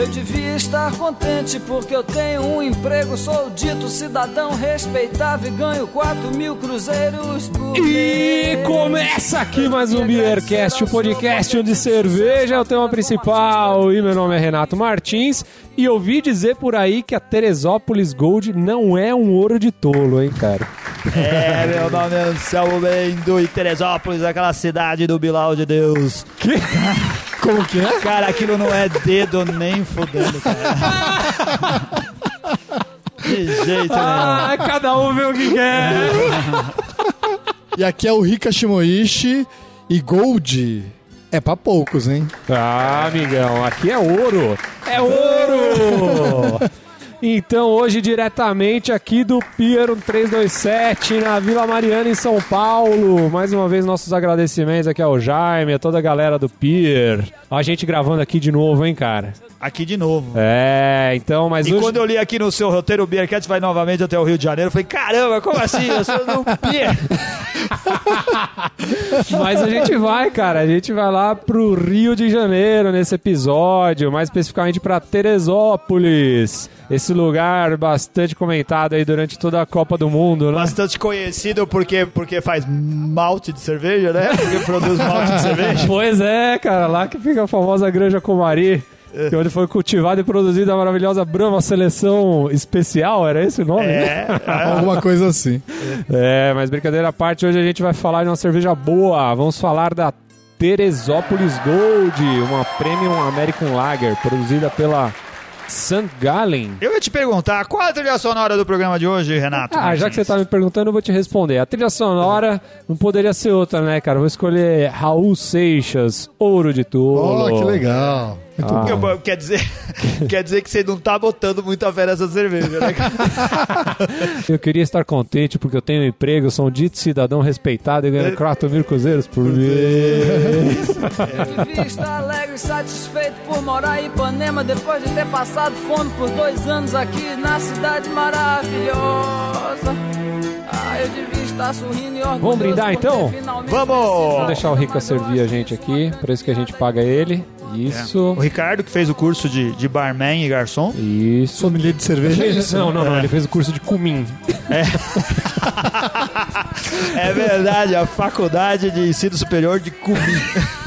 Eu devia estar contente porque eu tenho um emprego, sou dito cidadão respeitável e ganho 4 mil cruzeiros por E começa aqui mais um Beercast, o podcast onde cerveja é o tema principal. E meu nome é Renato Martins. E ouvi dizer por aí que a Teresópolis Gold não é um ouro de tolo, hein, cara? É, meu nome é Anselmo Mendo e Teresópolis, aquela cidade do Bilal de Deus. Que? Como que é? Cara, aquilo não é dedo nem fudendo, cara. De jeito nenhum. Ah, cada um vê o que quer. E aqui é o Rika Shimoishi e Gold é pra poucos, hein? Ah, amigão, aqui é ouro. É ouro! Então, hoje, diretamente aqui do Pier 1327, na Vila Mariana, em São Paulo. Mais uma vez, nossos agradecimentos aqui ao Jaime, a toda a galera do Pier. A gente gravando aqui de novo, hein, cara? Aqui de novo. É, então, mas E hoje... quando eu li aqui no seu roteiro, o Beercats vai novamente até o Rio de Janeiro, eu falei, caramba, como assim? Eu sou do. Mas a gente vai, cara. A gente vai lá pro Rio de Janeiro nesse episódio, mais especificamente pra Teresópolis. Esse lugar bastante comentado aí durante toda a Copa do Mundo, né? Bastante conhecido porque, porque faz malte de cerveja, né? Porque produz malte de cerveja. Pois é, cara, lá que fica a famosa Granja Comari. Que é onde foi cultivada e produzida a maravilhosa Brahma Seleção Especial, era esse o nome? É, Alguma coisa assim. É, mas brincadeira à parte, hoje a gente vai falar de uma cerveja boa. Vamos falar da Teresópolis Gold, uma Premium American Lager, produzida pela St. Gallen. Eu ia te perguntar, qual a trilha sonora do programa de hoje, Renato? Ah, já que você tá me perguntando, eu vou te responder. A trilha sonora não poderia ser outra, né, cara? Eu vou escolher Raul Seixas, Ouro de Tolo. Oh, que legal. Muito Ah. Eu- Quer dizer, quer dizer que você não tá botando muita fé nessa cerveja, né? cara? Eu queria estar contente porque eu tenho um emprego, sou um dito cidadão respeitado e ganho 4 mil cruzeiros por mês. Devia estar alegre e satisfeito por morar em Ipanema depois de ter passado fome por dois anos aqui na cidade maravilhosa. Ah, eu devia estar sorrindo e orgulhoso. Vamos brindar, então? Vamos! Vamos deixar o Rica servir a gente aqui, por isso que a gente paga ele. Isso. O Ricardo, que fez o curso de, de barman e garçom. Isso. Sommelier de cerveja. Não, não, não, ele fez o curso de cumim. É verdade, a Faculdade de Ensino Superior de Cumim.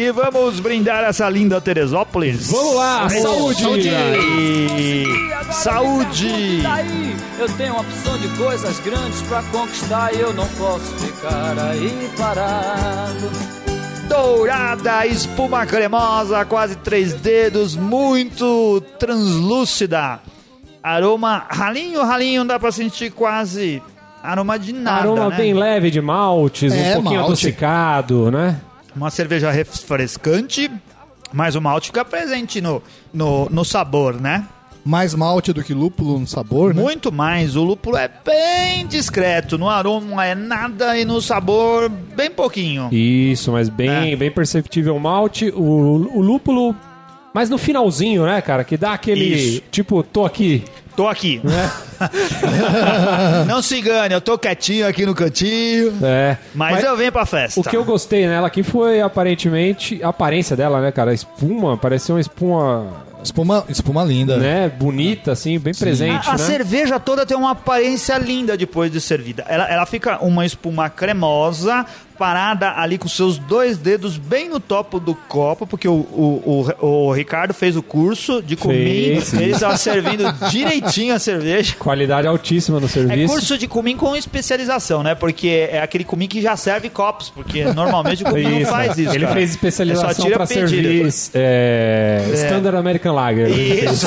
E vamos brindar essa linda Teresópolis. Vamos lá, saúde! Saúde! Saúde! aí, Eu tenho uma opção de coisas grandes pra conquistar e eu não posso ficar aí parado. Dourada, espuma cremosa, quase três dedos, muito translúcida. Aroma ralinho, ralinho, dá pra sentir quase aroma de nada, Aroma né? bem leve de maltes, É, um pouquinho malte. adocicado, né? Uma cerveja refrescante, mas o malte fica presente no, no, no sabor, né? Mais malte do que lúpulo no sabor, né? Muito mais. O lúpulo é bem discreto. No aroma é nada e no sabor, bem pouquinho. Isso, mas bem, É. bem perceptível o malte. O, o lúpulo, mas no finalzinho, né, cara? Que dá aquele, Isso. tipo, tô aqui. Tô aqui. Não se engane, eu tô quietinho aqui no cantinho. É. Mas, eu venho pra festa. O que eu gostei nela aqui foi aparentemente a aparência dela, né, cara? A espuma, parecia uma espuma, Espuma, espuma linda. né, bonita, assim, bem presente, a, a né? cerveja toda tem uma aparência linda depois de servida. Ela, ela fica uma espuma cremosa, parada ali com seus dois dedos bem no topo do copo, porque o, o, o, o Ricardo fez o curso de comim, Fez, ele estava servindo direitinho a cerveja. Qualidade altíssima no É serviço. curso de comim com especialização, né? Porque é aquele comim que já serve copos, porque normalmente o comim não faz isso. Ele cara. fez especialização pedido. servir é, Standard American Lager. Isso.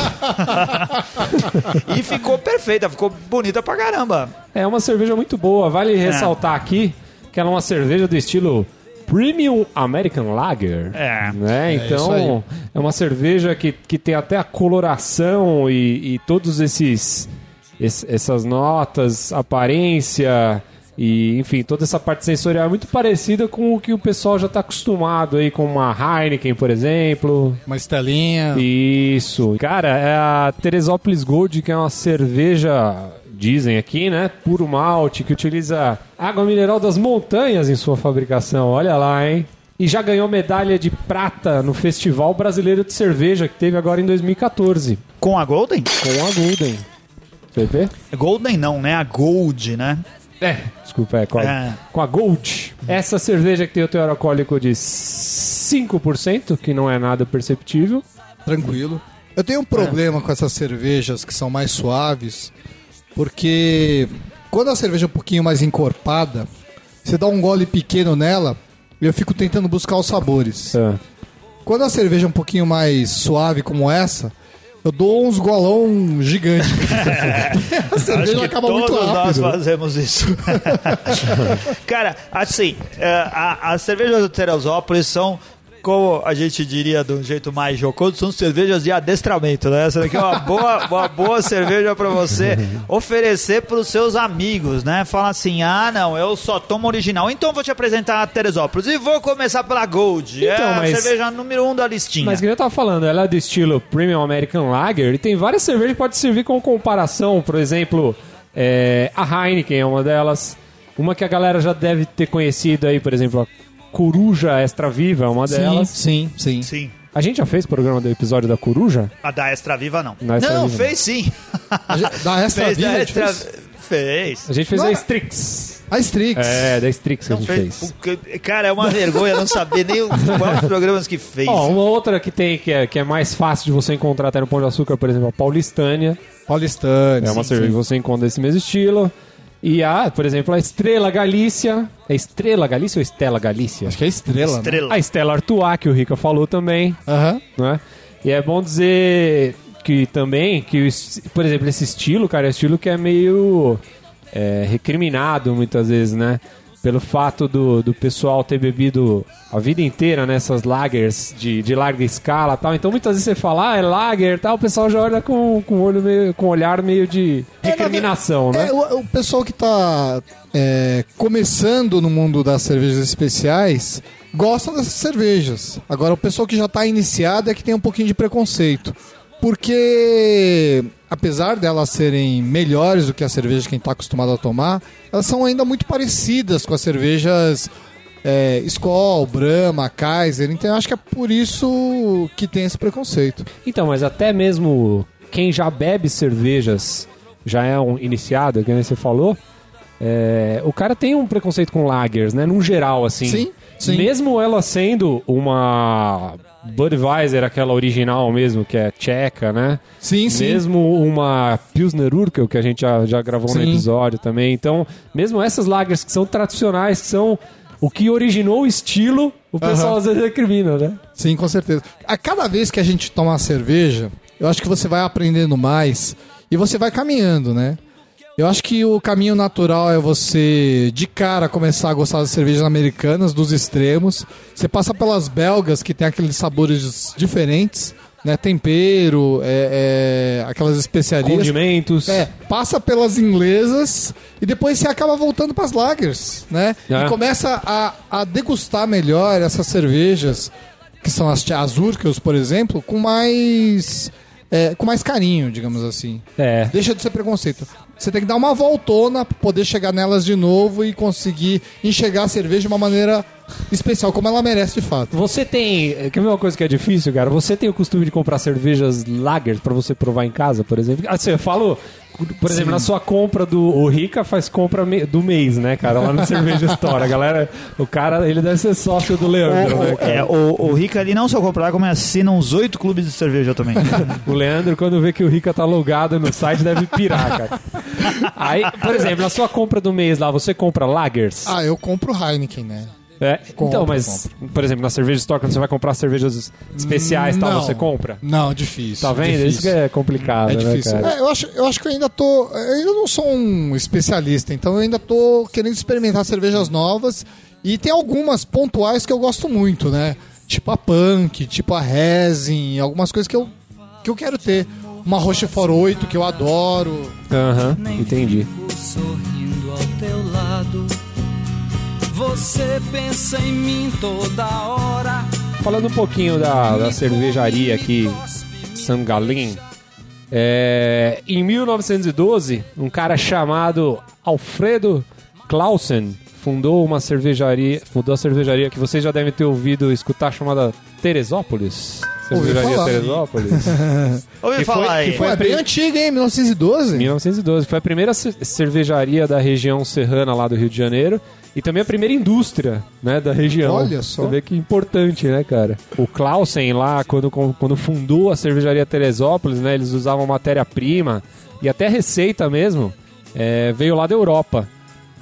e ficou perfeita, ficou bonita pra caramba. É uma cerveja muito boa. Vale ressaltar aqui que ela é uma cerveja do estilo Premium American Lager. É. Né? isso Então, aí. é uma cerveja que, que tem até a coloração e, e todos esses es- essas notas, aparência e, enfim, toda essa parte sensorial é muito parecida com o que o pessoal já está acostumado aí com uma Heineken, por exemplo. Uma estelinha. Isso. Cara, é a Teresópolis Gold, que é uma cerveja, dizem aqui, né? Puro malte, que utiliza água mineral das montanhas em sua fabricação. Olha lá, hein? e já ganhou medalha de prata no Festival Brasileiro de Cerveja que teve agora em 2014 Com a Golden? com a Golden. Você vê? Golden não, né? A Gold, né? É, desculpa, é com a, É. com a Gold. Essa cerveja que tem o teor alcoólico de 5%, que não é nada perceptível. Tranquilo. Eu tenho um problema com essas cervejas que são mais suaves, porque quando a cerveja é um pouquinho mais encorpada, você dá um gole pequeno nela e eu fico tentando buscar os sabores. Ah. Quando a cerveja é um pouquinho mais suave como essa, eu dou uns golão gigante. a Acho cerveja que acaba todos muito nós rápido. fazemos isso. Cara, assim, é, a- as cervejas do Teresópolis são, como a gente diria de um jeito mais jocoso, são cervejas de adestramento, né? Essa daqui é uma boa, uma boa cerveja pra você oferecer pros seus amigos, né? Fala assim, ah, não, eu só tomo original, então vou te apresentar a Teresópolis e vou começar pela Gold. é Então, a mas- cerveja número um da listinha. Mas que eu tava falando, ela é do estilo Premium American Lager e tem várias cervejas que pode servir como comparação. Por exemplo, é, a Heineken é uma delas. Uma que a galera já deve ter conhecido aí, por exemplo, a Coruja Extra Viva é uma Sim, delas. sim, sim. Sim. A gente já fez programa do episódio da Coruja? A da Extra Viva, não. Da Extra não, Viva, fez sim. A gente- Da Extra fez Viva, da a gente Extra... fez? A gente fez Não, a é- Strix. a Strix. É, da Strix que a Não gente fez. fez. porque- Cara, é uma vergonha não saber nem os quais programas que fez. Ó, uma outra que tem, que é, que é mais fácil de você encontrar até no Pão de Açúcar, por exemplo, a Paulistânia. Paulistane. É uma sim, cerveja que sim. você encontra desse mesmo estilo. E a, por exemplo, a Estrela Galícia. É Estrela Galícia ou Estela Galícia? Acho que é estrela. né? Estrela. A Estela Artois, que o Rica falou também, Aham. né? E é bom dizer que também, que, por exemplo, esse estilo, cara, é um estilo que é meio é, recriminado muitas vezes, né? Pelo fato do, do pessoal ter bebido a vida inteira nessas lagers de, de larga escala tal. Então muitas vezes você fala, ah, é lager tal, o pessoal já olha com, com, olho meio, com olhar meio de recriminação, né? É, o, o pessoal que tá é, começando no mundo das cervejas especiais gosta dessas cervejas. Agora, o pessoal que já tá iniciado é que tem um pouquinho de preconceito. Porque, apesar delas serem melhores do que as cervejas que a gente tá acostumado a tomar, elas são ainda muito parecidas com as cervejas é, Skol, Brahma, Kaiser. Então, eu acho que é por isso que tem esse preconceito. Então, mas até mesmo quem já bebe cervejas, já é um iniciado, que você falou, é, o cara tem um preconceito com lagers, né? Num geral, assim. Sim, sim. Mesmo ela sendo uma Budweiser, aquela original mesmo, que é tcheca, né? Sim, sim. Mesmo uma Pilsner Urquell, que a gente já, já gravou no Sim. episódio também. Então, mesmo essas lagers que são tradicionais, que são o que originou o estilo, o pessoal às vezes recrimina, né? Sim, com certeza. A cada vez que a gente toma cerveja, eu acho que você vai aprendendo mais e você vai caminhando, né? Eu acho que o caminho natural é você, de cara, começar a gostar das cervejas americanas, dos extremos. Você passa pelas belgas, que tem aqueles sabores diferentes, né? Tempero, é, é, aquelas especiarias. Condimentos. É, passa pelas inglesas e depois você acaba voltando para as lagers, né? É. E começa a, a degustar melhor essas cervejas, que são as, as Urquels, por exemplo, com mais é, com mais carinho, digamos assim. É. Deixa de ser preconceito. Você tem que dar uma voltona para poder chegar nelas de novo e conseguir enxergar a cerveja de uma maneira especial, como ela merece de fato. Você tem. Quer ver uma coisa que é difícil, cara? Você tem o costume de comprar cervejas lager pra você provar em casa, por exemplo? Ah, você falou, por exemplo, na sua compra do. O Rica faz compra me- do mês, né, cara? Lá no Cerveja Store. A galera. O cara, ele deve ser sócio do Leandro, né, O, cara? é, o, o Rica ali não só comprar, como assina uns oito clubes de cerveja também. O Leandro, quando vê que o Rica tá logado no site, deve pirar, cara. Aí, por exemplo, na sua compra do mês lá, você compra lagers? Ah, eu compro Heineken, né? É, compro, então, mas, por exemplo, na cerveja store, quando você vai comprar cervejas especiais e tal, Não. você compra? Não, difícil. Tá vendo? difícil. Isso que é complicado, É né, difícil. cara? É, eu, acho, eu acho que eu ainda tô. Eu ainda não sou um especialista, então eu ainda tô querendo experimentar cervejas novas. E tem algumas pontuais que eu gosto muito, né? Tipo a Punk, tipo a Resin, algumas coisas que eu, que eu quero ter. Uma Rochefort 8 que eu adoro. Aham, entendi. Fico sorrindo ao teu lado. Você pensa em mim toda hora. Falando um pouquinho da, da cervejaria aqui, San Galin, é, em 1912, um cara chamado Alfredo Clausen fundou uma cervejaria, fundou a cervejaria que vocês já devem ter ouvido escutar chamada Teresópolis. Cervejaria falar. Teresópolis. Ouvi Que foi- falar aí. que Pô, é bem antiga, hein? 1912. 1912. Foi a primeira ce- cervejaria da região serrana lá do Rio de Janeiro. E também a primeira indústria, né, da região. Olha só. Você vê que importante, né, cara? O Clausen lá, quando, quando fundou a cervejaria Teresópolis, né, eles usavam matéria-prima e até receita mesmo, é, veio lá da Europa,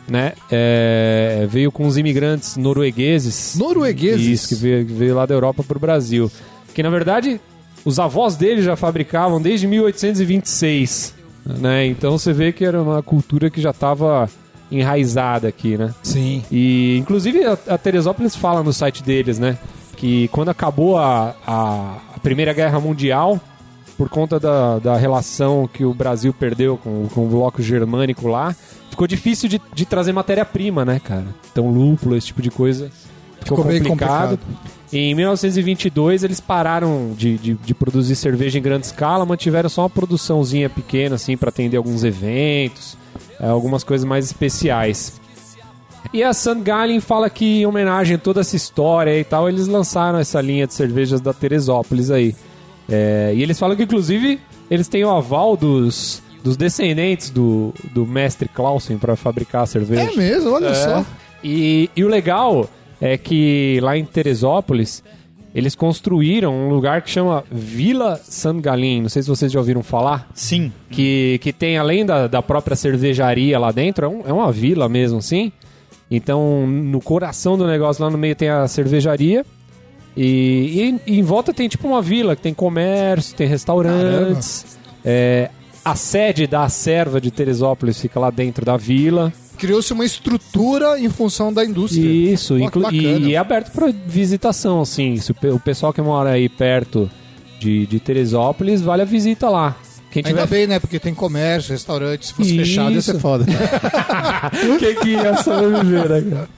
né? É, veio com os imigrantes noruegueses. Noruegueses? Isso, que veio, veio lá da Europa pro Brasil. Que, na verdade, os avós deles já fabricavam desde 1826, né? Então você vê que era uma cultura que já estava enraizada aqui, né? Sim. E, inclusive, a, a Teresópolis fala no site deles, né? Que quando acabou a, a, a Primeira Guerra Mundial, por conta da, da relação que o Brasil perdeu com, com o bloco germânico lá, ficou difícil de, de trazer matéria-prima, né, cara? Então, lúpulo, esse tipo de coisa. Ficou, Ficou complicado. complicado. Em 1922 eles pararam de, de, de produzir cerveja em grande escala, mantiveram só uma produçãozinha pequena, assim, para atender alguns eventos, eh, algumas coisas mais especiais. E a St. Gallen fala que, em homenagem a toda essa história e tal, eles lançaram essa linha de cervejas da Teresópolis aí. É, e eles falam que, inclusive, eles têm o aval dos, dos descendentes do, do mestre Clausen para fabricar a cerveja. É mesmo, olha É. só. E, e o legal é que lá em Teresópolis eles construíram um lugar que chama Vila San Galim. Não sei se vocês já ouviram falar. Sim. Que, que tem, além da, da própria cervejaria lá dentro, é, um- é uma vila mesmo, assim. Então, no coração do negócio, lá no meio tem a cervejaria. E, e- e em volta tem tipo uma vila que tem comércio, tem restaurantes. É, a sede da serva de Teresópolis fica lá dentro da vila. Criou-se uma estrutura em função da indústria. Isso, Pô, e, e é aberto para visitação, assim. Se o, pe- o pessoal que mora aí perto de, de Teresópolis, vale a visita lá. Quem Ainda tiver bem, né? Porque tem comércio, restaurante. Se fosse fechado, ia ser foda. Quem que ia sobreviver, né, cara?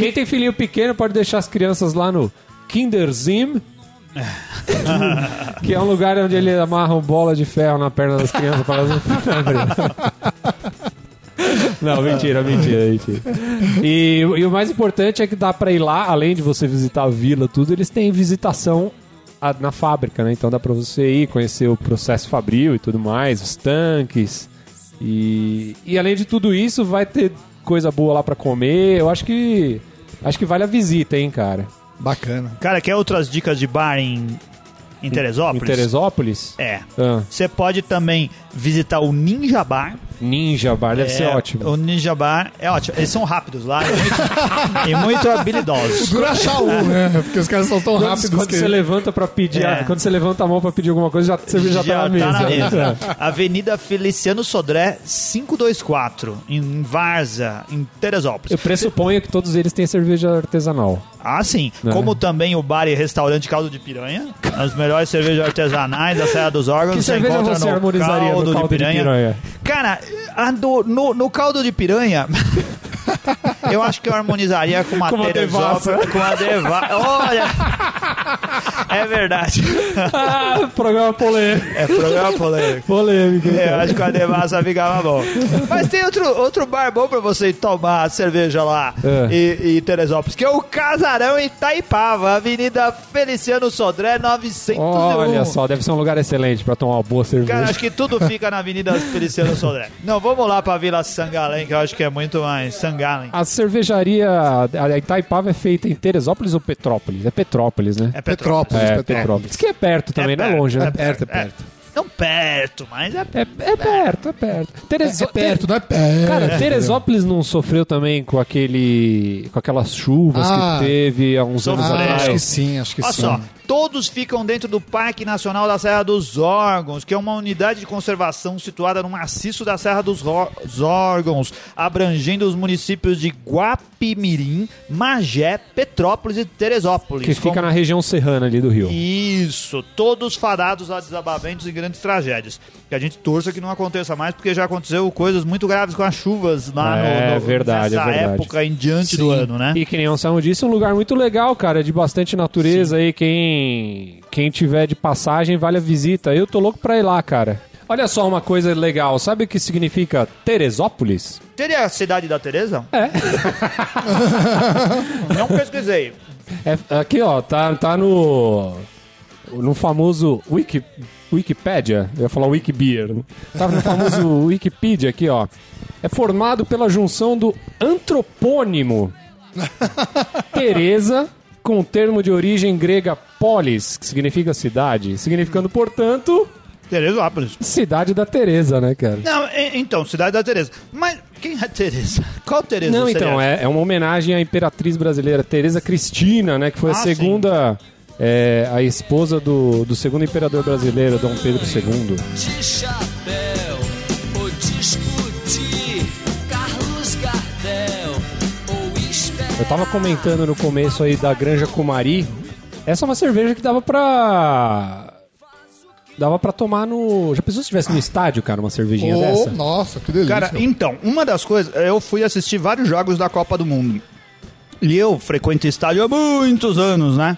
Quem tem filhinho pequeno pode deixar as crianças lá no Kinderzim. que é um lugar onde ele amarra bola de ferro na perna das crianças para elas não. Não, mentira, mentira, mentira. E, e o mais importante é que dá pra ir lá, além de você visitar a vila, tudo, eles têm visitação a- na fábrica, né? Então dá pra você ir conhecer o processo fabril e tudo mais, os tanques. E, e além de tudo isso, vai ter coisa boa lá pra comer. Eu acho que acho que vale a visita, hein, cara. Bacana. Cara, quer outras dicas de bar em, em Teresópolis? Em Teresópolis? É. Ah, Você pode também visitar o Ninja Bar. Ninja Bar deve ser É, ótimo. O Ninja Bar é ótimo. Eles são rápidos lá e muito, e muito habilidosos. Dura achar um, né? Porque os caras são tão Quando, rápidos quando que... você levanta pra pedir, É. quando você levanta a mão pra pedir alguma coisa, já, você já, tá na mesa. tá na mesa. É. Avenida Feliciano Sodré, 524, em Varza, em Teresópolis. Eu pressuponho que todos eles têm cerveja artesanal. Ah, sim. É. Como também o bar e restaurante Caldo de Piranha, as melhores cervejas artesanais da Serra dos Órgãos. Que você cerveja encontra você no harmonizaria no caldo de piranha? Cara, a do- no, no caldo de piranha, eu acho que eu harmonizaria com uma Com uma devassa. Com a devassa. Olha! É verdade. Ah, programa polêmico. É programa polêmico. Polêmico, É, acho que a devassa ficava bom. Mas tem outro, outro bar bom pra você tomar cerveja lá É. em, em Teresópolis, que é o Casarão Itaipava, Avenida Feliciano Sodré, 901. Olha só, deve ser um lugar excelente pra tomar uma boa cerveja. Cara, acho que tudo fica na Avenida Feliciano Sodré. Não, vamos lá pra Vila Sangalém, que eu acho que é muito mais Sangalém. A cervejaria a Itaipava é feita em Teresópolis ou Petrópolis? É Petrópolis, né? É Petrópolis. Petrópolis. É, Petrópolis. Petrópolis. Diz que é perto também, não é longe, né? Perto, é perto. Não perto, mas é É, é perto, é perto. Tereso- É perto, não é perto. Cara, Teresópolis não sofreu também com aquele. com aquelas chuvas Ah. que teve há uns anos. Ah, acho que atrás. sim, acho que Olha sim. só, todos ficam dentro do Parque Nacional da Serra dos Órgãos, que é uma unidade de conservação situada no maciço da Serra dos Órgãos, abrangendo os municípios de Guapimirim, Magé, Petrópolis e Teresópolis. Que fica na região serrana ali do Rio. Isso, todos fadados a desabamentos e grandes tragédias. Que a gente torça que não aconteça mais, porque já aconteceu coisas muito graves com as chuvas lá no, É, no- verdade, nessa é verdade. época em diante do Sim. ano, né? E que nem o Anselmo disse, é um lugar muito legal, cara, de bastante natureza aí. Quem, quem tiver de passagem, vale a visita. Eu tô louco pra ir lá, cara. Olha só uma coisa legal. Sabe o que significa Teresópolis? Teria a cidade da Tereza? É. Não pesquisei. É, aqui, ó, tá, tá no. No famoso Wiki, Wikipedia. Eu ia falar Wikibeer. né? Tá no famoso Wikipedia aqui, ó. É formado pela junção do antropônimo Teresa com o termo de origem grega polis, que significa cidade, significando, portanto, Teresópolis. cidade da Teresa, né, cara? Não, e- então, cidade da Tereza. Mas quem é Tereza? Qual Tereza? Não, então, é, é uma homenagem à imperatriz brasileira Teresa Cristina, né? Que foi a Ah, segunda, é, a esposa do, do segundo imperador brasileiro, Dom Pedro II. de chapéu ou discutir Carlos Gardel ou Eu tava comentando no começo aí da Granja Cumari. Essa é uma cerveja que dava pra... Dava pra tomar no... Já pensou se tivesse no estádio, cara, uma cervejinha Oh, dessa? nossa, que delícia. Cara, então, uma das coisas, eu fui assistir vários jogos da Copa do Mundo. E eu frequento estádio há muitos anos, né?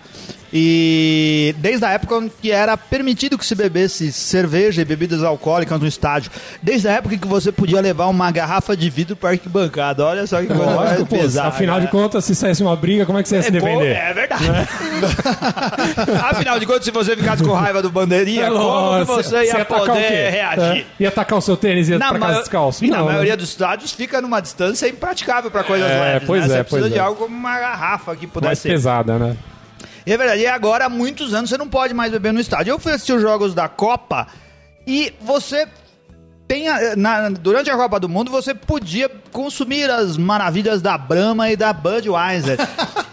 E desde a época que era permitido que se bebesse cerveja e bebidas alcoólicas no estádio. Desde a época que você podia levar uma garrafa de vidro para arquibancada. Olha só que coisa mais pesada. afinal de né? contas, se saísse uma briga, como é que você ia se É, pô, defender? é verdade. Afinal de contas, se você ficasse com raiva do bandeirinha, como que Nossa, você ia o poder reagir? É. Ia atacar o seu tênis e ia pra casa descalço? E na Não, né? maioria dos estádios fica numa distância impraticável para coisas É, leves. pois né? é, Você precisa pois de é. algo como uma garrafa que Mais pudesse ser. pesada, né? E é verdade, e agora há muitos anos você não pode mais beber no estádio. Eu fui assistir os jogos da Copa e você tem a- na- durante a Copa do Mundo você podia consumir as maravilhas da Brahma e da Budweiser.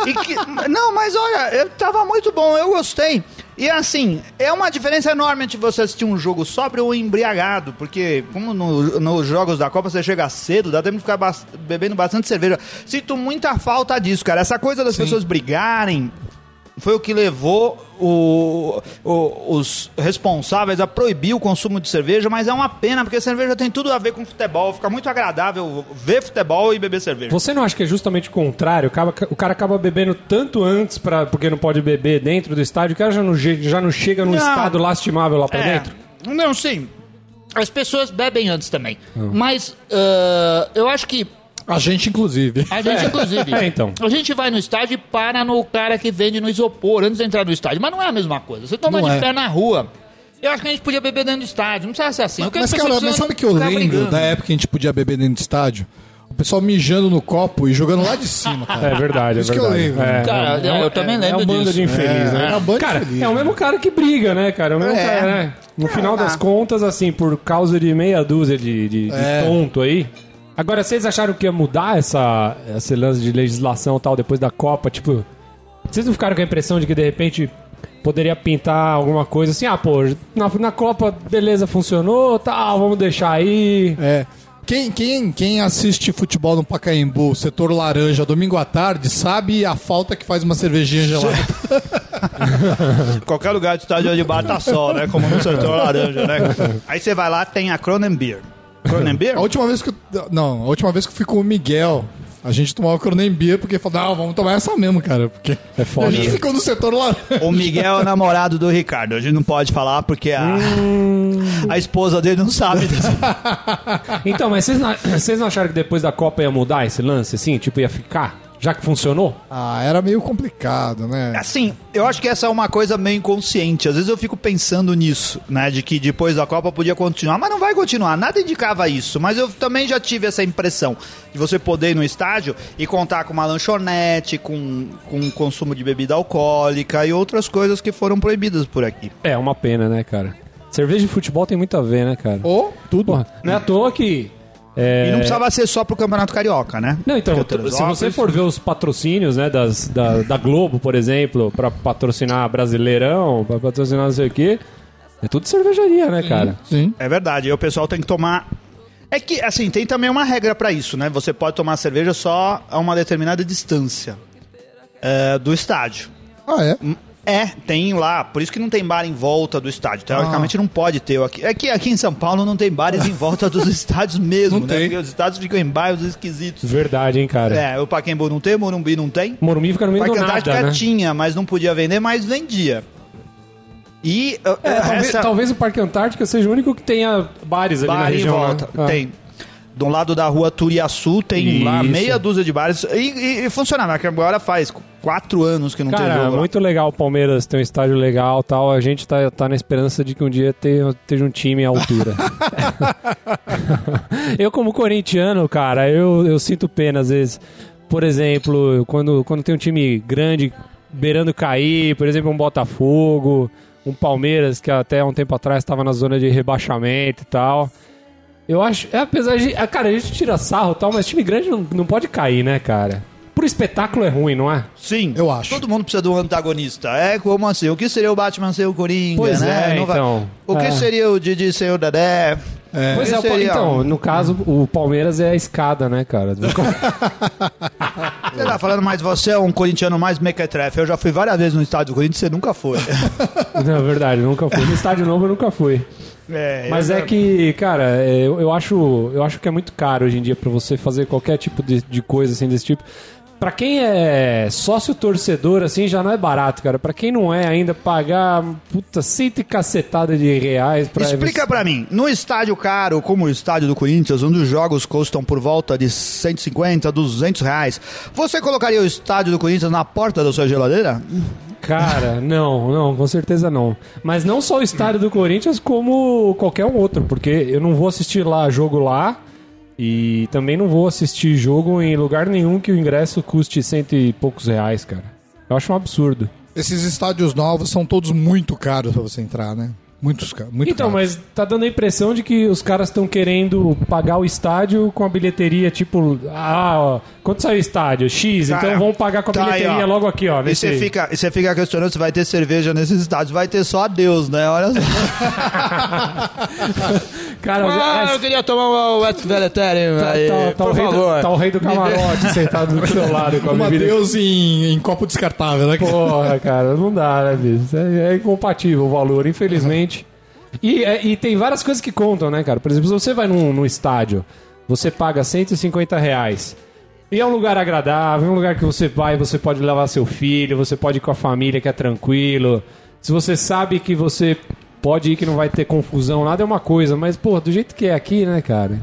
E que- não, mas olha, eu, tava muito bom, eu gostei. E assim, é uma diferença enorme entre você assistir um jogo sóbrio ou embriagado, porque como no- nos jogos da Copa você chega cedo, dá tempo de ficar bebendo bastante cerveja. Sinto muita falta disso, cara. Essa coisa das pessoas brigarem, foi o que levou o- o- os responsáveis a proibir o consumo de cerveja, mas é uma pena, porque cerveja tem tudo a ver com futebol. Fica muito agradável ver futebol e beber cerveja. Você não acha que é justamente o contrário? O cara acaba bebendo tanto antes pra, porque não pode beber dentro do estádio, o cara já não, já não chega num Não. estado lastimável lá pra É. dentro? Não, sim. As pessoas bebem antes também. Ah. Mas ah, eu acho que A gente, inclusive. a gente, inclusive, É, então. a gente vai no estádio e para no cara que vende no isopor antes de entrar no estádio. Mas não é a mesma coisa. Você toma Não de é. pé na rua. Eu acho que a gente podia beber dentro do estádio. Não precisa ser assim. Eu Mas, que as cara, mas sabe que eu lembro brigando. da época que a gente podia beber dentro do estádio? O pessoal mijando no copo e jogando lá de cima, cara. É verdade, é Isso que eu verdade. lembro. É, Cara, é, eu também é, lembro É um bando disso. de infeliz, É, né? é um bando de cara, infeliz. é o mesmo cara que briga, né, cara? É o mesmo É. cara, né? No final das contas, assim, por causa de meia dúzia de, de- de É. tonto aí. Agora, vocês acharam que ia mudar essa, esse lance de legislação e tal depois da Copa? Tipo, vocês não ficaram com a impressão de que de repente poderia pintar alguma coisa assim? Ah, pô, na, na Copa, beleza, funcionou, tal, vamos deixar aí. É. Quem, quem, quem assiste futebol no Pacaembu, setor laranja, domingo à tarde, sabe a falta que faz uma cervejinha gelada. Qualquer lugar do estádio de bar tá só, né? Como no setor laranja, né? Aí você vai lá, tem a Cronenbeer. Cronenbeer? A última vez que eu, Não, a última vez que eu fui com o Miguel, a gente tomava Cronenbeer porque falou, não, vamos tomar essa mesmo, cara. Porque É foda, a gente né? ficou no setor laranja. O Miguel é o namorado do Ricardo. A gente não pode falar porque a, a esposa dele não sabe disso. Então, mas vocês não, vocês não acharam que depois da Copa ia mudar esse lance, assim? Tipo, ia ficar? Já que funcionou? Ah, era meio complicado, né? Assim, eu acho que essa é uma coisa meio inconsciente. Às vezes eu fico pensando nisso, né? De que depois da Copa podia continuar, mas não vai continuar. Nada indicava isso. Mas eu também já tive essa impressão de você poder ir no estádio e contar com uma lanchonete, com, com consumo de bebida alcoólica e outras coisas que foram proibidas por aqui. É, uma pena, né, cara? Cerveja e futebol tem muito a ver, né, cara? Ou tudo. Porra, não é à toa que... é, E não precisava ser só pro Campeonato Carioca, né? Não, então, se você for ver os patrocínios, né, das, da, da Globo, por exemplo, pra patrocinar Brasileirão, pra patrocinar não sei o quê, é tudo cervejaria, né, cara? Sim. É verdade, e o pessoal tem que tomar. É que, assim, tem também uma regra pra isso, né? Você pode tomar cerveja só a uma determinada distância é, do estádio. Ah, é? É, tem lá, por isso que não tem bar em volta do estádio. Teoricamente Ah. não pode ter. Aqui, é que aqui em São Paulo não tem bares em volta dos estádios mesmo, Não né? tem. Porque os estádios ficam em bairros esquisitos. Verdade, hein, cara? É, o Pacaembu não tem, o Morumbi não tem. Morumbi fica no meio Parque do Antártica nada, né? tinha, mas não podia vender, mas vendia. E É, talvez, essa- talvez o Parque Antártica seja o único que tenha bares ali na bar em região. volta. né? Ah. Tem. Do lado da rua Turiaçu tem lá Isso. meia dúzia de bares. E, e, e funcionava, que agora faz quatro anos que não tem Cara, jogo. lá. muito legal o Palmeiras ter um estádio legal e tal. A gente tá, tá na esperança de que um dia tenha, esteja um time à altura. eu, como corintiano, cara, eu, eu sinto pena às vezes. Por exemplo, quando, quando tem um time grande beirando cair, por exemplo, um Botafogo, um Palmeiras, que até um tempo atrás estava na zona de rebaixamento e tal. Eu acho, é, apesar de. ah, Cara, a gente tira sarro e tal, mas time grande não, não pode cair, né, cara? Por espetáculo é ruim, não é? Sim, Eu acho. Todo mundo precisa de um antagonista. É como assim? O que seria o Batman sem o Coringa, Pois né? é, Não vai- então. O que É. seria o Didi sem o Dedé? É. Pois que é, seria então, no caso, o Palmeiras é a escada, né, cara? Você tá falando, mas você é um corintiano mais mequetrefe. Eu já fui várias vezes no estádio do Corinthians, você nunca foi. Não, é verdade, nunca fui. No estádio novo eu nunca fui. É, Mas é que, cara, é, eu, eu acho, eu acho que é muito caro hoje em dia pra você fazer qualquer tipo de, de coisa assim desse tipo. Pra quem é sócio torcedor, assim, já não é barato, cara. Pra quem não é ainda, pagar, puta, cento e cacetada de reais pra... Explica pra mim, no estádio caro, como o estádio do Corinthians, onde os jogos custam por volta de 150, 200 reais, você colocaria o estádio do Corinthians na porta da sua geladeira? Cara, não, não, com certeza não. Mas não só o estádio do Corinthians, como qualquer um outro, porque eu não vou assistir lá jogo lá e também não vou assistir jogo em lugar nenhum que o ingresso custe cento e poucos reais, cara. Eu acho um absurdo. Esses estádios novos são todos muito caros pra você entrar, né? Muitos caros. Muito então, caros. mas tá dando a impressão de que os caras estão querendo pagar o estádio com a bilheteria, tipo, ah, ó, quanto sai o estádio? X, Cara, então vamos pagar com a tá aí, bilheteria ó. logo aqui, ó. E você aí. fica, e você fica questionando se vai ter cerveja nesses estádios. Vai ter só Deus, né? Olha só. Cara, Ah, é- eu queria tomar um Wet Vegetarian tá, aí, tá- tá o por rei do, favor. tá o rei do camarote sentado do seu lado com a Uma bebida Deus em, em copo descartável, né? Porra, cara, não dá, né, bicho? É, é incompatível o valor, infelizmente. E, é- e tem várias coisas que contam, né, cara? Por exemplo, se você vai num, num estádio, você paga 150 reais. E é um lugar agradável, é um lugar que você vai, você pode levar seu filho, você pode ir com a família que é tranquilo. Se você sabe que você pode ir que não vai ter confusão, nada é uma coisa, mas, pô, do jeito que é aqui, né, cara?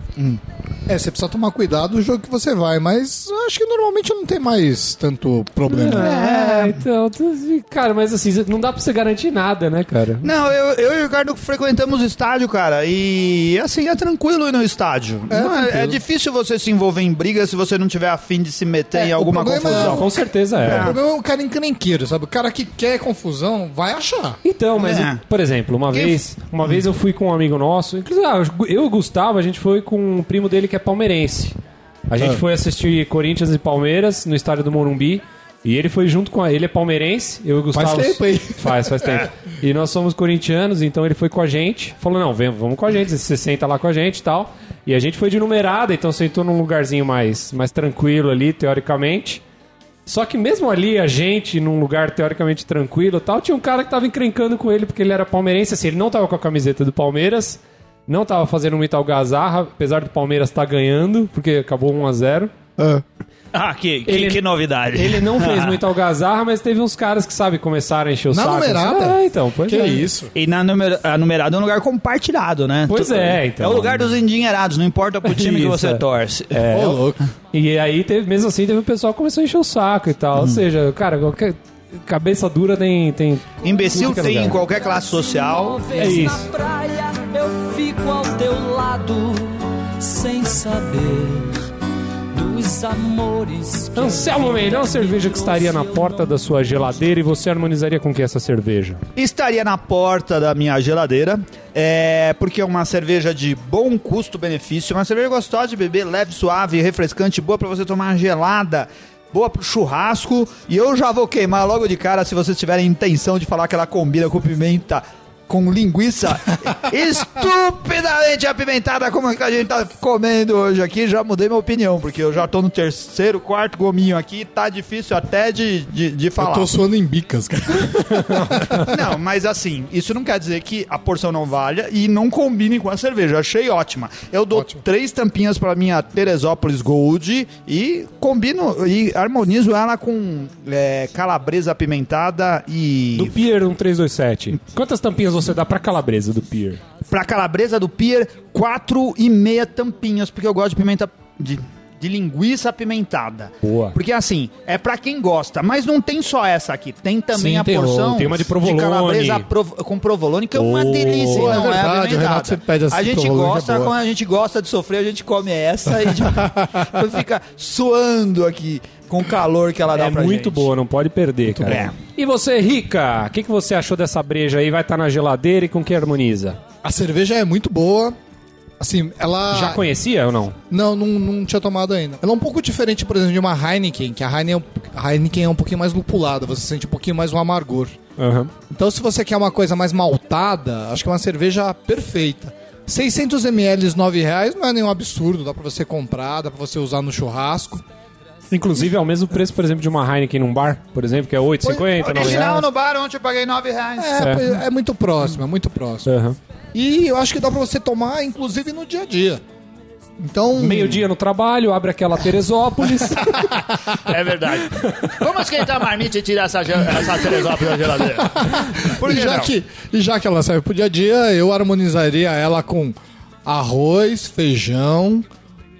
É, você precisa tomar cuidado do jogo que você vai, mas eu acho que normalmente não tem mais tanto problema. É, então, tu- cara, mas assim, não dá pra você garantir nada, né, cara? Não, eu, eu e o Ricardo frequentamos o estádio, cara, e assim, é tranquilo ir no estádio. É, Não é, é difícil você se envolver em briga se você não tiver afim de se meter É, em o alguma confusão. Não, com certeza O é. problema é o cara encrenqueiro, sabe? O cara que quer confusão vai achar. Então, mas, É. por exemplo, uma Quem- vez, uma vez eu fui com um amigo nosso, inclusive ah, eu e o Gustavo, a gente foi com um primo dele que é palmeirense. A gente Ah. foi assistir Corinthians e Palmeiras no estádio do Morumbi. E ele foi junto com a, ele é palmeirense, eu e o Gustavo. Faz tempo aí. Faz, faz tempo. E nós somos corintianos, então ele foi com a gente. Falou: "Não, vem, vamos com a gente, você senta lá com a gente e tal". E a gente foi de numerada, então sentou num lugarzinho mais mais tranquilo ali, teoricamente. Só que mesmo ali, a gente, num lugar teoricamente tranquilo tal, tinha um cara que tava encrencando com ele porque ele era palmeirense, assim, ele não tava com a camiseta do Palmeiras, não tava fazendo muita algazarra, apesar do Palmeiras estar ganhando, porque acabou 1 a 0 Ah, que, que, Ele- que novidade. Ele não fez muita algazarra, mas teve uns caras que, sabe, começaram a encher o Na saco. numerada? É, então, pois Que é. isso? E na numer a numerada é um lugar compartilhado, né? Pois Tu- é, então. É o lugar dos endinheirados, não importa pro time que Isso, você é. torce. É, Ô, louco. E aí, teve, mesmo assim, teve o pessoal que começou a encher o saco e tal. Ou seja, cara, qualquer cabeça dura tem... tem Imbecil que é tem em qualquer classe social. É isso. na praia eu fico ao teu lado sem saber que Anselmo, melhor cerveja que estaria na porta da sua geladeira e você harmonizaria com que essa cerveja? Estaria na porta da minha geladeira, é, porque é uma cerveja de bom custo-benefício, uma cerveja gostosa de beber, leve, suave, refrescante, boa pra você tomar gelada. Boa pro churrasco. E eu já vou queimar logo de cara se vocês tiverem intenção de falar que ela combina com pimenta com linguiça estupidamente apimentada, como a gente tá comendo hoje aqui, já mudei minha opinião, porque eu já tô no terceiro, quarto gominho aqui, tá difícil até de, de, de Eu falar. tô suando em bicas, cara. Não, mas assim, isso não quer dizer que a porção não valha e não combine com a cerveja. Eu achei ótima. Eu dou Ótimo. três tampinhas pra minha Teresópolis Gold e combino e harmonizo ela com é, calabresa apimentada e. Do Pier 1327. Quantas tampinhas você dá pra calabresa do Pier? Pra calabresa do Pier, quatro e meia tampinhas, porque eu gosto de pimenta. De, de linguiça apimentada. Boa. Porque assim, é pra quem gosta, mas não tem só essa aqui. Tem também Sim, a tem porção tem uma de provolone. calabresa prov- com provolone, que é uma Oh, delícia. é não verdade, o apimentada. Renato sempre pede essa A gente é gosta, boa. quando a gente gosta de sofrer, a gente come essa e fica suando aqui com o calor que ela dá É pra muito gente. boa, não pode perder, cara. bem. E você, Rica, o que, que você achou dessa breja aí? Vai estar na geladeira e com que harmoniza? A cerveja é muito boa. Assim, ela. Já conhecia ou não? Não, não, não tinha tomado ainda. Ela é um pouco diferente, por exemplo, de uma Heineken, que a Heineken, é um- a Heineken é um pouquinho mais lupulada, você sente um pouquinho mais um amargor. Aham. Então, se você quer uma coisa mais maltada, acho que é uma cerveja perfeita. 600 ml, 9 reais não é nenhum absurdo, dá pra você comprar, dá pra você usar no churrasco. Inclusive, é o mesmo preço, por exemplo, de uma Heineken num bar, por exemplo, que é 8,50, 9 Original reais. no bar, ontem eu paguei 9 reais. É, é. muito próximo, é muito próximo. Aham. E eu acho que dá pra você tomar, inclusive, no dia a dia. Então. Meio-dia no trabalho, abre aquela Teresópolis. É verdade. Vamos esquentar a marmita e tirar essa, essa Teresópolis da geladeira. Por E que já, não? que, e já que ela serve pro dia a dia, eu harmonizaria ela com arroz, feijão,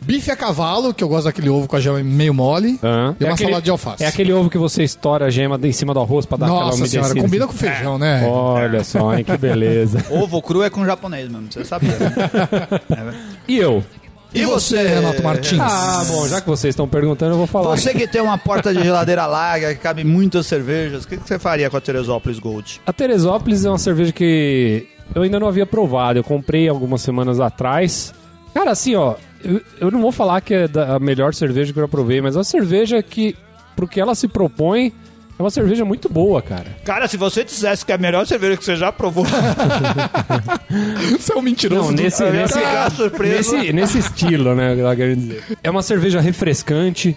bife a cavalo, que eu gosto daquele ovo com a gema meio mole, Aham. e uma É aquele- salada de alface. É aquele ovo que você estoura a gema em cima do arroz pra dar aquela Nossa umedecida. senhora, combina com feijão, né? Olha só, hein, que beleza. Ovo cru é com japonês mesmo, você sabia. Né? E eu? E você, Renato Martins? Ah, bom, já que vocês estão perguntando, eu vou falar. Você que tem uma porta de geladeira larga, que cabe muitas cervejas, o que, que você faria com a Teresópolis Gold? A Teresópolis é uma cerveja que eu ainda não havia provado. Eu comprei algumas semanas atrás. Cara, assim, ó, eu, eu não vou falar que é da- a melhor cerveja que eu já provei, mas é uma cerveja que, pro que ela se propõe, é uma cerveja muito boa, cara. Cara, se você dissesse que é a melhor cerveja que você já provou, Você é um mentiroso. Não, do- nesse, ia nesse, surpreso. nesse, nesse estilo, né? É uma cerveja refrescante,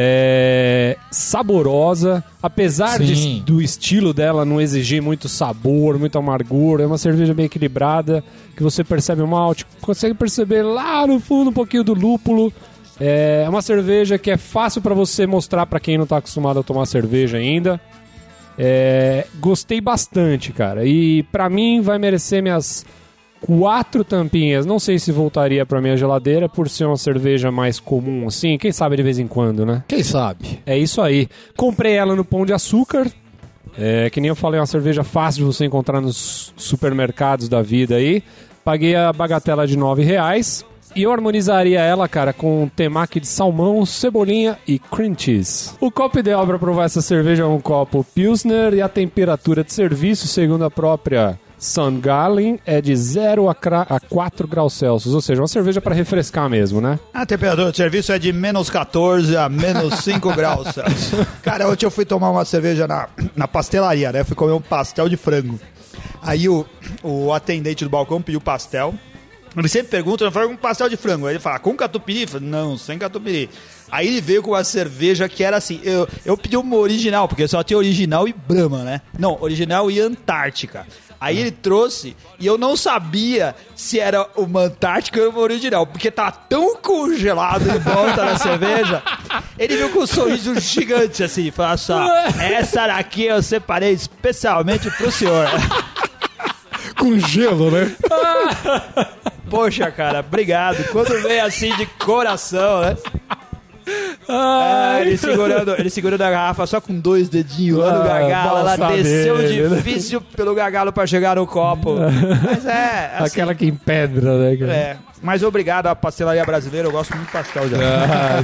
é, saborosa, apesar de- do estilo dela não exigir muito sabor, muito amargor. É uma cerveja bem equilibrada, que você percebe o malte, consegue perceber lá no fundo um pouquinho do lúpulo. É uma cerveja que é fácil pra você mostrar pra quem não tá acostumado a tomar cerveja ainda. É, gostei bastante, cara. E pra mim vai merecer minhas quatro tampinhas. Não sei se voltaria pra minha geladeira por ser uma cerveja mais comum assim. Quem sabe de vez em quando, né? Quem sabe? É isso aí. Comprei ela no Pão de Açúcar. É, que nem eu falei, é uma cerveja fácil de você encontrar nos supermercados da vida aí. Paguei a bagatela de 9 reais. E eu harmonizaria ela, cara, com temaki de salmão, cebolinha e cream cheese. O copo ideal para provar essa cerveja é um copo Pilsner e a temperatura de serviço, segundo a própria Sandgallen, é de 0 a, cra- a 4 graus Celsius. Ou seja, uma cerveja para refrescar mesmo, né? A temperatura de serviço é de menos 14 a menos 5 graus Celsius. Cara, ontem eu fui tomar uma cerveja na, na pastelaria, né? Fui comer um pastel de frango. Aí o, o atendente do balcão pediu pastel. Ele sempre pergunta, eu falo, um pastel de frango. Aí ele fala, com catupiry? Eu falo, não, sem catupiry. Aí ele veio com uma cerveja que era assim, eu, eu pedi uma original, porque só tinha original e Brahma, né? Não, original e Antártica. Aí ele trouxe e eu não sabia se era uma Antártica ou uma original, porque tá tão congelado em volta da cerveja. Ele veio com um sorriso gigante assim, falou só, essa daqui eu separei especialmente pro senhor. Com gelo, né? Poxa, cara, obrigado. Quando vem assim de coração, né? Ah, ele, segurando, ele segurando a garrafa só com dois dedinhos lá no Ah, gargalo. Ela desceu né? difícil pelo gargalo pra chegar no copo. Mas é, assim, Aquela que empedra, né, cara? é. Mas obrigado à pastelaria brasileira, eu gosto muito de pastel já. Ah,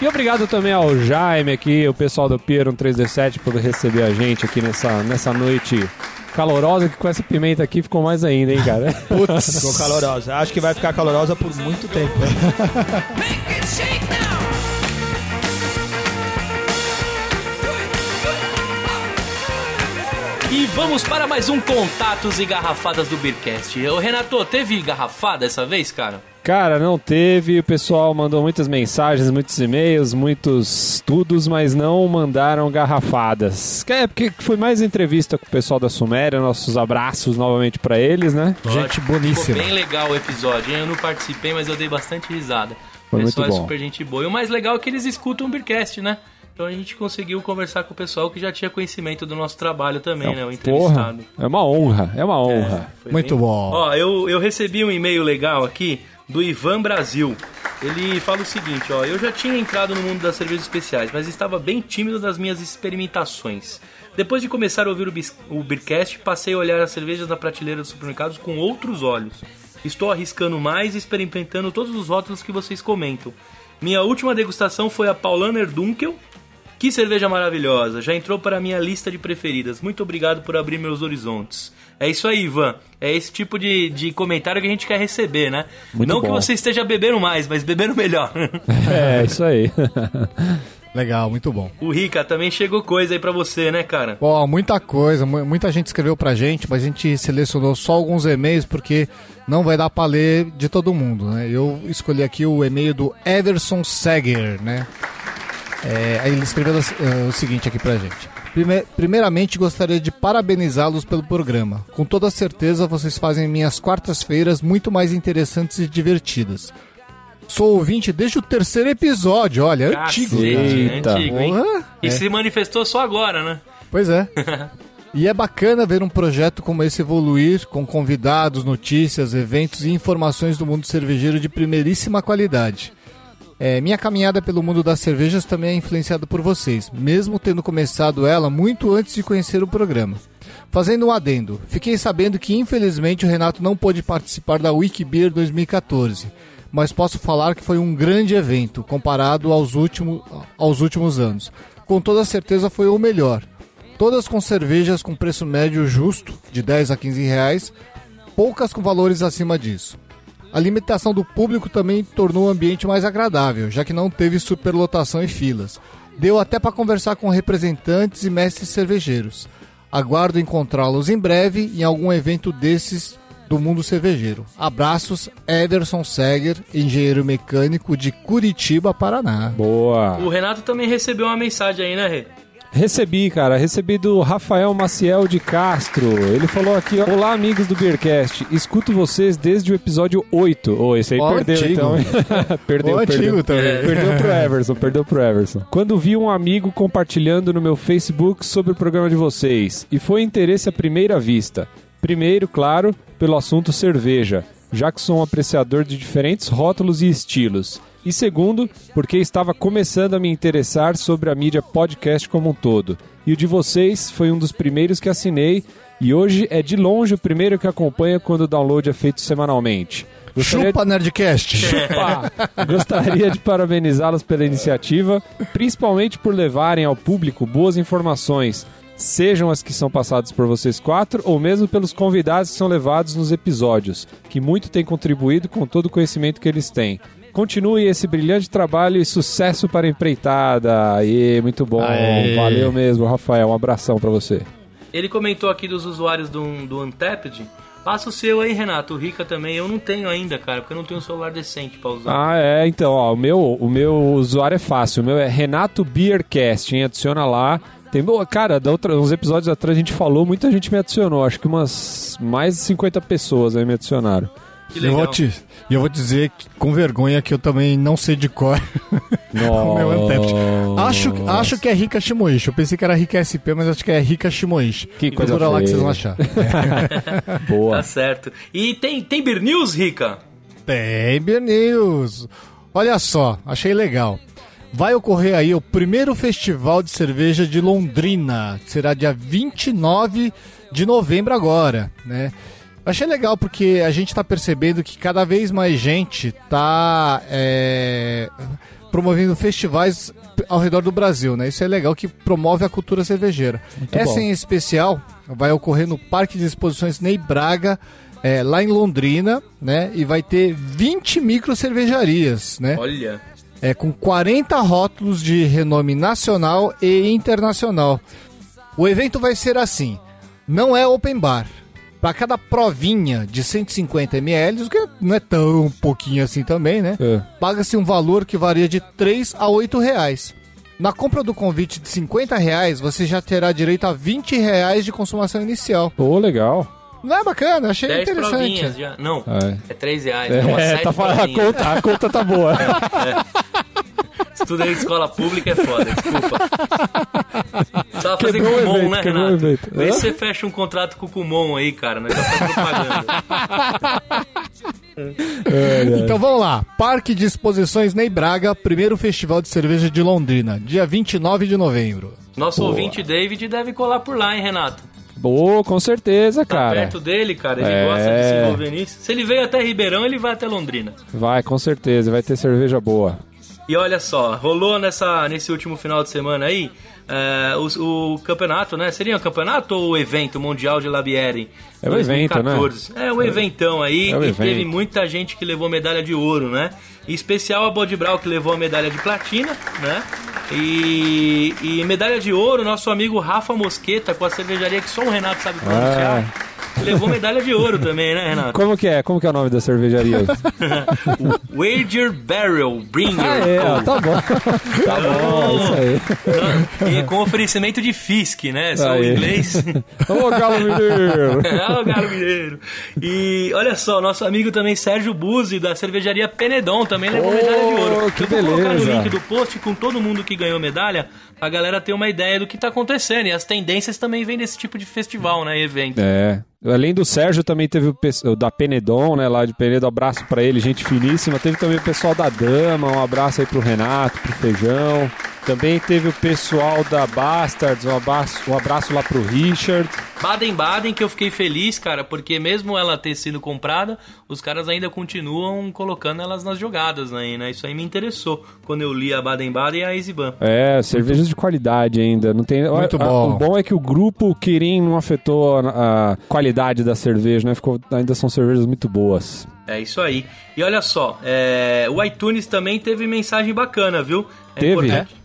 e obrigado também ao Jaime aqui, o pessoal do Pier 3D7 por receber a gente aqui nessa, nessa noite calorosa, que com essa pimenta aqui ficou mais ainda, hein, cara? Ficou calorosa. Acho que vai ficar calorosa por muito tempo. Make E vamos para mais um Contatos e Garrafadas do Beercast. Ô Renato, teve garrafada dessa vez, cara? Cara, não teve. O pessoal mandou muitas mensagens, muitos e-mails, muitos estudos, mas não mandaram garrafadas. É porque foi mais entrevista com o pessoal da Suméria. Nossos abraços novamente pra eles, né? Gente Ficou boníssima. bem legal o episódio, hein? Eu não participei, mas eu dei bastante risada. Foi o pessoal muito é bom. super gente boa. E o mais legal é que eles escutam o Beercast, né? Então a gente conseguiu conversar com o pessoal que já tinha conhecimento do nosso trabalho também, né? O Porra, entrevistado. é uma honra, é uma honra. Foi Muito bem- bom. Ó, eu, eu recebi um e-mail legal aqui do Ivan Brasil. Ele fala o seguinte, ó, eu já tinha entrado no mundo das cervejas especiais, mas estava bem tímido das minhas experimentações. Depois de começar a ouvir o, bis- o Beercast, passei a olhar as cervejas na prateleira dos supermercados com outros olhos. Estou arriscando mais e experimentando todos os rótulos que vocês comentam. Minha última degustação foi a Paulaner Dunkel, que cerveja maravilhosa! Já entrou para a minha lista de preferidas. Muito obrigado por abrir meus horizontes. É isso aí, Ivan. É esse tipo de, de comentário que a gente quer receber, né? Muito Não que bom. você esteja bebendo mais, mas bebendo melhor. É, isso aí. Legal, muito bom. o Rica também chegou coisa aí pra você, né, cara? Ó, muita coisa, mu- muita gente escreveu pra gente, mas a gente selecionou só alguns e-mails porque não vai dar pra ler de todo mundo, né? Eu escolhi aqui o e-mail do Everson Seger, né? É, ele escreveu eh, o seguinte aqui pra gente. Prime- primeiramente, gostaria de parabenizá-los pelo programa. Com toda certeza, vocês fazem minhas quartas-feiras muito mais interessantes e divertidas. Sou ouvinte desde o terceiro episódio, olha, é antigo. Cacete, cara. Eita. antigo, hein? Porra, E é. se manifestou só agora, né? Pois é. E é bacana ver um projeto como esse evoluir, com convidados, notícias, eventos e informações do mundo cervejeiro de primeiríssima qualidade. É, minha caminhada pelo mundo das cervejas também é influenciada por vocês, mesmo tendo começado ela muito antes de conhecer o programa. Fazendo um adendo, fiquei sabendo que infelizmente o Renato não pôde participar da Wikibeer 2014, mas posso falar que foi um grande evento comparado aos, último, aos últimos anos. Com toda certeza foi o melhor. Todas com cervejas com preço médio justo, de 10 a 15 reais, poucas com valores acima disso. A limitação do público também tornou o ambiente mais agradável, já que não teve superlotação e filas. Deu até para conversar com representantes e mestres cervejeiros. Aguardo encontrá-los em breve em algum evento desses do mundo cervejeiro. Abraços, Ederson Seger, engenheiro mecânico de Curitiba, Paraná. Boa. O Renato também recebeu uma mensagem aí, né, Rê? Recebi, cara, recebi do Rafael Maciel de Castro. Ele falou aqui, ó, Olá, amigos do Beercast. Escuto vocês desde o episódio 8. Ô, esse aí Ó, perdeu, antigo. então. hein? perdeu, Ô, perdeu. antigo também. Perdeu pro Everson, perdeu pro Everson. Quando vi um amigo compartilhando no meu Facebook sobre o programa de vocês, e foi interesse à primeira vista. Primeiro, claro, pelo assunto cerveja, já que sou um apreciador de diferentes rótulos e estilos. E segundo, porque estava começando a me interessar sobre a mídia podcast como um todo. E o de vocês foi um dos primeiros que assinei, e hoje é de longe o primeiro que acompanha quando o download é feito semanalmente. Gostaria Chupa Nerdcast! Opa! Gostaria de parabenizá-los pela iniciativa, principalmente por levarem ao público boas informações, sejam as que são passadas por vocês quatro ou mesmo pelos convidados que são levados nos episódios, que muito têm contribuído com todo o conhecimento que eles têm. Continue esse brilhante trabalho e sucesso para a empreitada. Aê, muito bom. Aê. Valeu mesmo, Rafael. Um abração para você. Ele comentou aqui dos usuários do, do Untapped. Passa o seu aí, Renato. O Rica também. Eu não tenho ainda, cara, porque eu não tenho um celular decente pra usar. Ah, é, então, ó, o meu, o meu usuário é fácil. O meu é Renato Beercast, hein? Adiciona lá. Tem, boa, cara, da outra, uns episódios atrás a gente falou, muita gente me adicionou. Acho que umas mais de 50 pessoas aí me adicionaram. Que Eu vou, te, eu vou dizer que, com vergonha que eu também não sei de cor o meu Untapped. Acho, acho que é Rika Shimoishi. Eu pensei que era Rika SP, mas acho que é Rika Shimoishi. Que coisa Procura lá que vocês vão achar. Boa. Tá certo. E tem, tem Beer News, Rica? Tem Beer News. Olha só, achei legal. Vai ocorrer aí o primeiro festival de cerveja de Londrina. que Será dia 29 de novembro agora, né? Achei legal porque a gente está percebendo que cada vez mais gente está promovendo festivais ao redor do Brasil, né? Isso é legal que promove a cultura cervejeira. Essa bom. em especial vai ocorrer no Parque de Exposições Ney Braga, é, lá em Londrina, né? E vai ter 20 micro cervejarias, né? Olha. É, com 40 rótulos de renome nacional e internacional. O evento vai ser assim: não é open bar. Para cada provinha de 150 ml, o que não é tão pouquinho assim também, né? É. Paga-se um valor que varia de 3 a 8 reais. Na compra do convite de 50 reais, você já terá direito a 20 reais de consumação inicial. Pô, legal. Não é bacana? Achei 10 interessante. já. Não, É. é 3 reais. É, uma É, tá falando, a conta, a conta tá boa. Estudei em escola pública é foda, desculpa. Só fazer Quebrou Kumon, evento, né, Renato? Vê se você fecha um contrato com o Kumon aí, cara. Nós já propaganda. Então vamos lá. Parque de Exposições Ney Braga, primeiro festival de cerveja de Londrina, dia 29 de novembro. Nosso Boa. ouvinte David deve colar por lá, hein, Renato? Boa, com certeza, Tá cara. perto dele, cara. Ele É. gosta de se envolver nisso. Se ele veio até Ribeirão, ele vai até Londrina. Vai, com certeza. Vai ter cerveja boa. E olha só, rolou nessa, nesse último final de semana aí é, o, o campeonato, né? Seria um campeonato ou o evento mundial de Labieri? É o evento, né? É o eventão aí É o e evento. teve muita gente que levou medalha de ouro, né? Em especial a Bode Brau que levou a medalha de platina, né? E, e medalha de ouro, nosso amigo Rafa Mosqueta com a cervejaria que só o Renato sabe pronunciar. que Levou medalha de ouro também, né, Renato? Como que é? Como que é o nome da cervejaria? Wager Barrel Bringer. ah, é, ó, tá bom. tá bom, isso aí. E com oferecimento de Fisk, né? Só o inglês. Ô, Galo Mineiro. É, o Galo Mineiro. E olha só, nosso amigo também Sérgio Buzzi, da cervejaria Penedon, também levou Oh, medalha de ouro. que Eu vou colocar no beleza. link do post com todo mundo que ganhou medalha, pra galera ter uma ideia do que tá acontecendo. E as tendências também vêm desse tipo de festival, né? Evento. É. Além do Sérgio, também teve o, o da Penedon, né? Lá de Penedo, abraço pra ele, gente finíssima. Teve também o pessoal da Dama, um abraço aí pro Renato, pro Feijão. Também teve o pessoal da Bastards, um abraço, um abraço lá pro Richard. Baden-Baden, que eu fiquei feliz, cara, porque mesmo ela ter sido comprada, os caras ainda continuam colocando elas nas jogadas aí, né? Isso aí me interessou quando eu li a Baden-Baden e a Exiban. É, cervejas de qualidade ainda. Não tem. Muito a- a- bom. O bom é que o grupo Kirin não afetou a, a qualidade da cerveja, né? Ficou, ainda são cervejas muito boas. É isso aí. E olha só, é, o iTunes também teve mensagem bacana, viu? É Teve? importante. É,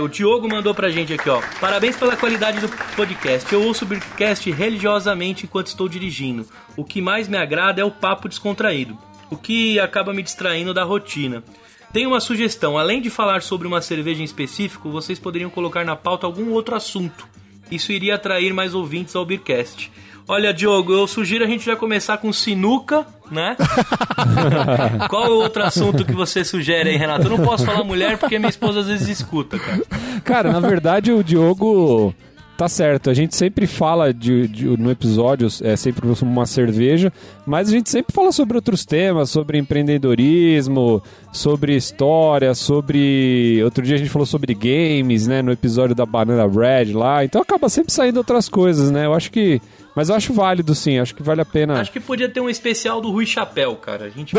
o Diogo mandou pra gente aqui, ó. Parabéns pela qualidade do podcast. Eu ouço o Beercast religiosamente enquanto estou dirigindo. O que mais me agrada é o papo descontraído, o que acaba me distraindo da rotina. Tenho uma sugestão, além de falar sobre uma cerveja em específico, vocês poderiam colocar na pauta algum outro assunto. Isso iria atrair mais ouvintes ao Beercast. Olha, Diogo, eu sugiro a gente já começar com sinuca, né? Qual é o outro assunto que você sugere aí, Renato? Eu não posso falar mulher porque minha esposa às vezes escuta, cara. Cara, na verdade o Diogo tá certo. A gente sempre fala de, de- no episódio, é sempre uma cerveja, mas a gente sempre fala sobre outros temas, sobre empreendedorismo, sobre história, sobre. Outro dia a gente falou sobre games, né? No episódio da Banana Bread lá. Então acaba sempre saindo outras coisas, né? Eu acho que. Mas eu acho válido, sim. Acho que vale a pena. Acho que podia ter um especial do Rui Chapéu, cara. A gente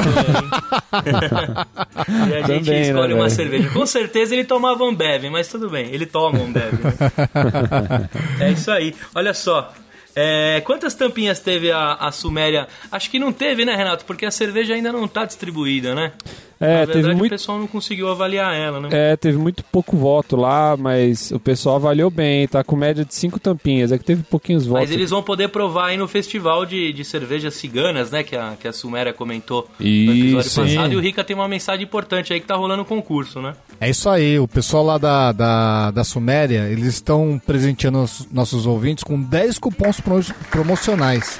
e a gente Também, né, escolhe uma velho? cerveja. Com certeza ele tomava Ambev, mas tudo bem, ele toma Ambev. Né? é isso aí. Olha só. é, quantas tampinhas teve a, a Suméria? Acho que não teve, né, Renato? Porque a cerveja ainda não tá distribuída, né? É, Na teve verdade, muito- o pessoal não conseguiu avaliar ela, né? É, teve muito pouco voto lá, mas o pessoal avaliou bem, tá com média de cinco tampinhas. É que teve pouquinhos votos. Mas eles vão poder provar aí no festival de, de cervejas ciganas, né? Que a, que a Suméria comentou no episódio sim. passado. E o Rica tem uma mensagem importante aí que tá rolando concurso, né? É isso aí, o pessoal lá da, da, da Suméria, eles estão presenteando os nossos ouvintes com 10 cupons pro- promocionais.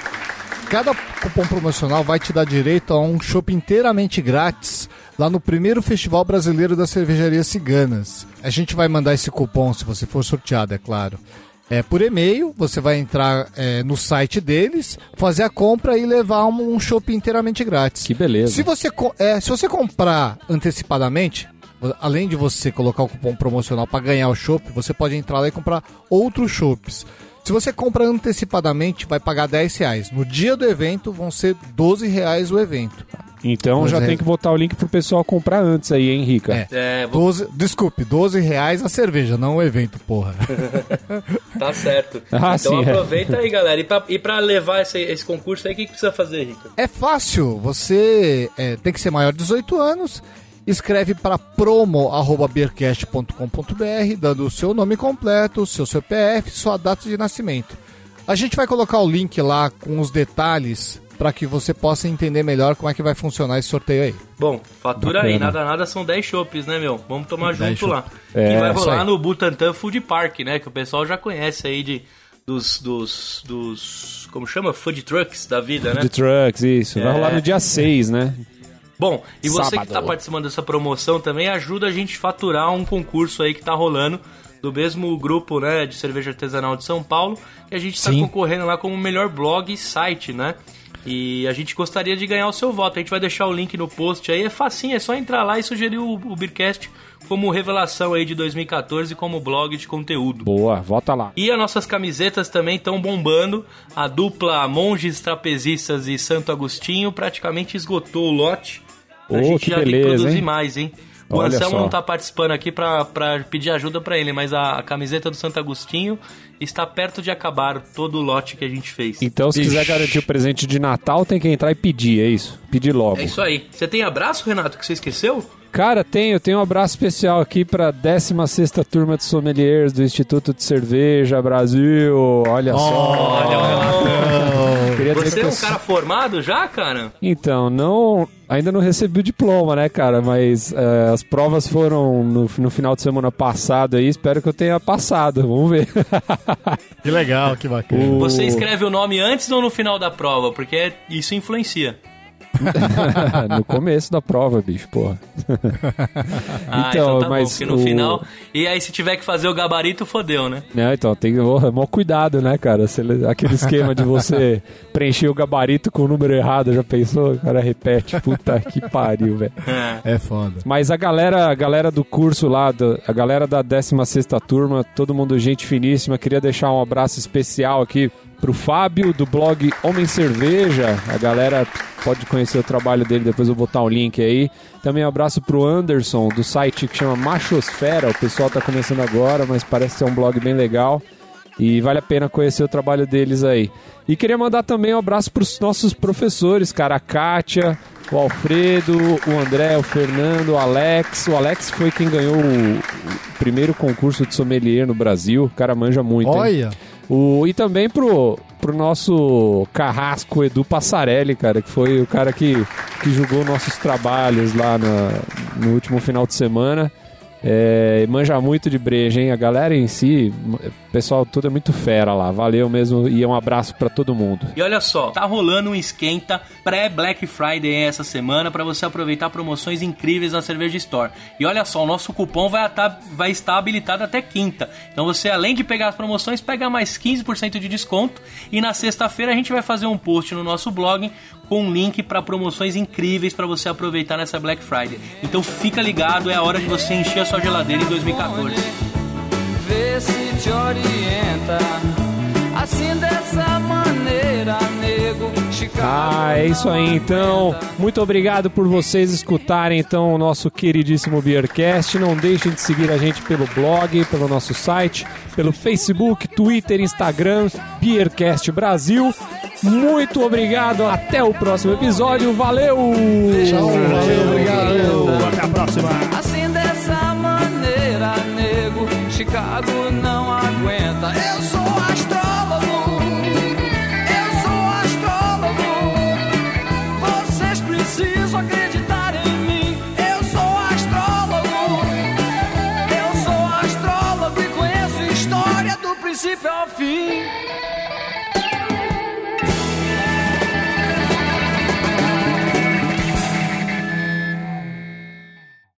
Cada cupom promocional vai te dar direito a um shopping inteiramente grátis lá no primeiro Festival Brasileiro das Cervejarias Ciganas. A gente vai mandar esse cupom, se você for sorteado, é claro. É, por e-mail, você vai entrar é, no site deles, fazer a compra e levar um, um shopping inteiramente grátis. Que beleza. Se você, é, se você comprar antecipadamente, além de você colocar o cupom promocional para ganhar o chopp, você pode entrar lá e comprar outros chopps. Se você compra antecipadamente, vai pagar 10 reais. No dia do evento, vão ser 12 reais o evento. Então Pois já é. tem que botar o link pro pessoal comprar antes aí, hein, Rica? É. É, vou- 12, desculpe, 12 reais a cerveja, não o evento, porra. tá certo. Ah, então sim, é. aproveita aí, galera. E pra, e pra levar esse, esse concurso aí, o que, que precisa fazer, Rica? É fácil, você é, tem que ser maior de 18 anos, escreve para promo.beercast.com.br, dando o seu nome completo, seu CPF, sua data de nascimento. A gente vai colocar o link lá com os detalhes para que você possa entender melhor como é que vai funcionar esse sorteio aí. Bom, fatura aí, Bacana. nada nada são 10 chopes, né, meu? Vamos tomar 10 junto lá. É, que vai rolar aí. no Butantan Food Park, né? Que o pessoal já conhece aí de dos dos dos como chama? Food trucks da vida, né? De trucks, isso. Vai É. rolar no dia 6, né? Bom, e você Sábado. que tá participando dessa promoção também ajuda a gente a faturar um concurso aí que tá rolando do mesmo grupo, né, de cerveja artesanal de São Paulo, que a gente tá Sim. concorrendo lá como melhor blog e site, né? E a gente gostaria de ganhar o seu voto. A gente vai deixar o link no post aí. É facinho, é só entrar lá e sugerir o, o Beercast como revelação aí de 2014 como blog de conteúdo. Boa, volta lá. E as nossas camisetas também estão bombando. A dupla Monges Trapezistas e Santo Agostinho praticamente esgotou o lote. A Ô, gente que já beleza, produzir hein? mais, hein? O Olha Anselmo só. não tá participando aqui pra, pra pedir ajuda pra ele, mas a, a camiseta do Santo Agostinho está perto de acabar todo o lote que a gente fez. Então, se quiser garantir o presente de Natal, tem que entrar e pedir, é isso? Pedir logo. É isso aí. Você tem abraço, Renato, que você esqueceu? Cara, tenho, tenho um abraço especial aqui pra 16ª turma de sommeliers do Instituto de Cerveja Brasil. Olha só. Olha o Renato. Queria dizer Você que é eu um cara formado já, cara? Então, não, ainda não recebi o diploma, né, cara? Mas é, as provas foram no, no final de semana passado aí. Espero que eu tenha passado. Vamos ver. Que legal, que bacana. O- Você escreve o nome antes ou no final da prova? Porque isso influencia. no começo da prova, bicho, porra. Ah, Então, então, tá mas bom, no o- final... E aí se tiver que fazer o gabarito, fodeu, né? Né, então, tem que oh, mó cuidado, né, cara? Aquele esquema de você preencher o gabarito com o número errado, já pensou? O cara repete. Puta que pariu, velho. É foda. Mas a galera, a galera do curso lá, a galera da 16ª turma, todo mundo gente finíssima, queria deixar um abraço especial aqui pro Fábio do blog Homem Cerveja. A galera pode conhecer o trabalho dele, depois eu vou botar o link aí. Também um abraço pro Anderson do site que chama Machosfera. O pessoal tá começando agora, mas parece ser um blog bem legal. E vale a pena conhecer o trabalho deles aí. E queria mandar também um abraço para os nossos professores, cara. A Kátia, o Alfredo, o André, o Fernando, o Alex. O Alex foi quem ganhou o, primeiro concurso de sommelier no Brasil. O cara manja muito. hein? O, e também pro, pro nosso carrasco Edu Passarelli, cara, que foi o cara que, que julgou nossos trabalhos lá na- no último final de semana. É, manja muito de breja, hein? A galera em si, pessoal tudo é muito fera lá. Valeu mesmo e um abraço pra todo mundo. E olha só, tá rolando um esquenta pré-Black Friday essa semana para você aproveitar promoções incríveis na Cerveja Store. E olha só, o nosso cupom vai, atar- vai estar habilitado até quinta. Então você, além de pegar as promoções, pega mais 15% de desconto. E na sexta-feira a gente vai fazer um post no nosso blog com um link para promoções incríveis para você aproveitar nessa Black Friday. Então fica ligado, é a hora de você encher a sua geladeira em 2014. Se te orienta. Assim dessa maneira, nego. Chicago Ah, é isso aí então. Muito obrigado por vocês escutarem então o nosso queridíssimo Beercast. Não deixem de seguir a gente pelo blog, pelo nosso site, pelo Facebook, Twitter, Instagram, Beercast Brasil. Muito obrigado, até o próximo episódio. Valeu! Tchau, valeu, obrigado. Até a próxima. Assim dessa maneira, nego, Chicago